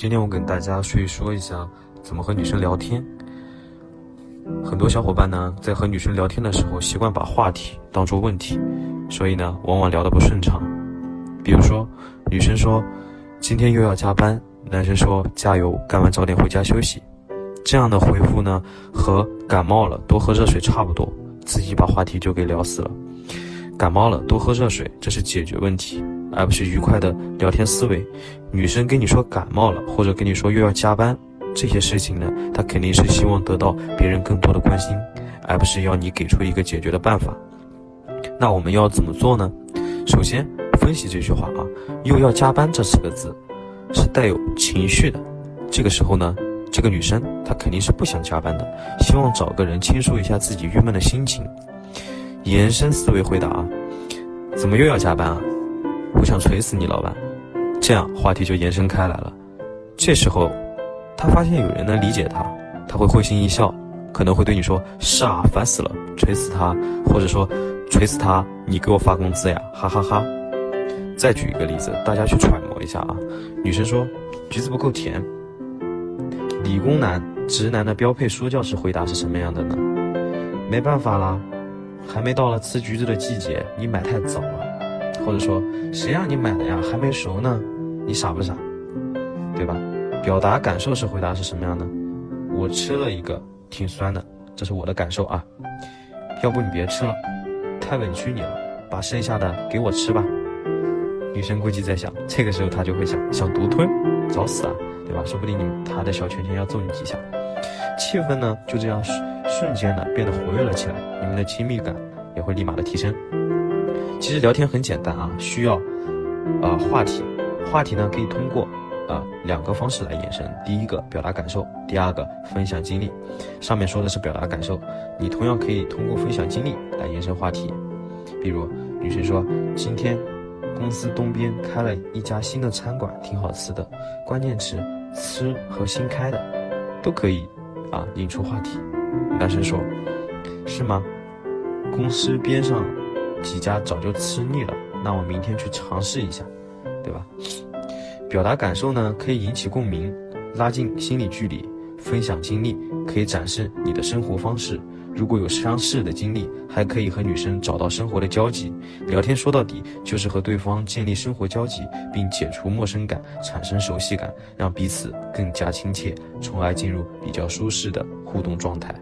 今天我跟大家说一说一下怎么和女生聊天。很多小伙伴呢，在和女生聊天的时候，习惯把话题当做问题，所以呢，往往聊得不顺畅。比如说，女生说今天又要加班，男生说加油，干完早点回家休息。这样的回复呢，和感冒了多喝热水差不多，自己把话题就给聊死了。感冒了多喝热水，这是解决问题，而不是愉快的聊天思维。女生跟你说感冒了，或者跟你说又要加班，这些事情呢，她肯定是希望得到别人更多的关心，而不是要你给出一个解决的办法。那我们要怎么做呢？首先分析这句话啊，又要加班这四个字，是带有情绪的。这个时候呢，这个女生她肯定是不想加班的，希望找个人倾诉一下自己郁闷的心情。延伸思维回答啊，怎么又要加班啊？我想锤死你，老板！这样话题就延伸开来了。这时候，他发现有人能理解他，他会会心一笑，可能会对你说：“是啊，烦死了，锤死他！”或者说：“锤死他，你给我发工资呀！”哈哈哈。再举一个例子，大家去揣摩一下啊。女生说：“橘子不够甜。”理工男、直男的标配说教式回答是什么样的呢？没办法啦。还没到了吃橘子的季节，你买太早了，或者说谁让你买的呀？还没熟呢，你傻不傻？对吧？表达感受时回答是什么样的？我吃了一个，挺酸的，这是我的感受啊。要不你别吃了，太委屈你了，把剩下的给我吃吧。女生估计在想，这个时候她就会想，想独吞，找死啊，对吧？说不定你她的小拳拳要揍你几下，气氛呢就这样。瞬间呢变得活跃了起来，你们的亲密感也会立马的提升。其实聊天很简单啊，需要啊话题，话题呢可以通过啊两个方式来延伸。第一个表达感受，第二个分享经历。上面说的是表达感受，你同样可以通过分享经历来延伸话题。比如女生说今天公司东边开了一家新的餐馆，挺好吃的，关键词吃和新开的都可以啊引出话题。男生说：“是吗？公司边上几家早就吃腻了，那我明天去尝试一下，对吧？”表达感受呢，可以引起共鸣，拉近心理距离；分享经历，可以展示你的生活方式。如果有相似的经历，还可以和女生找到生活的交集。聊天说到底就是和对方建立生活交集，并解除陌生感，产生熟悉感，让彼此更加亲切，从而进入比较舒适的互动状态。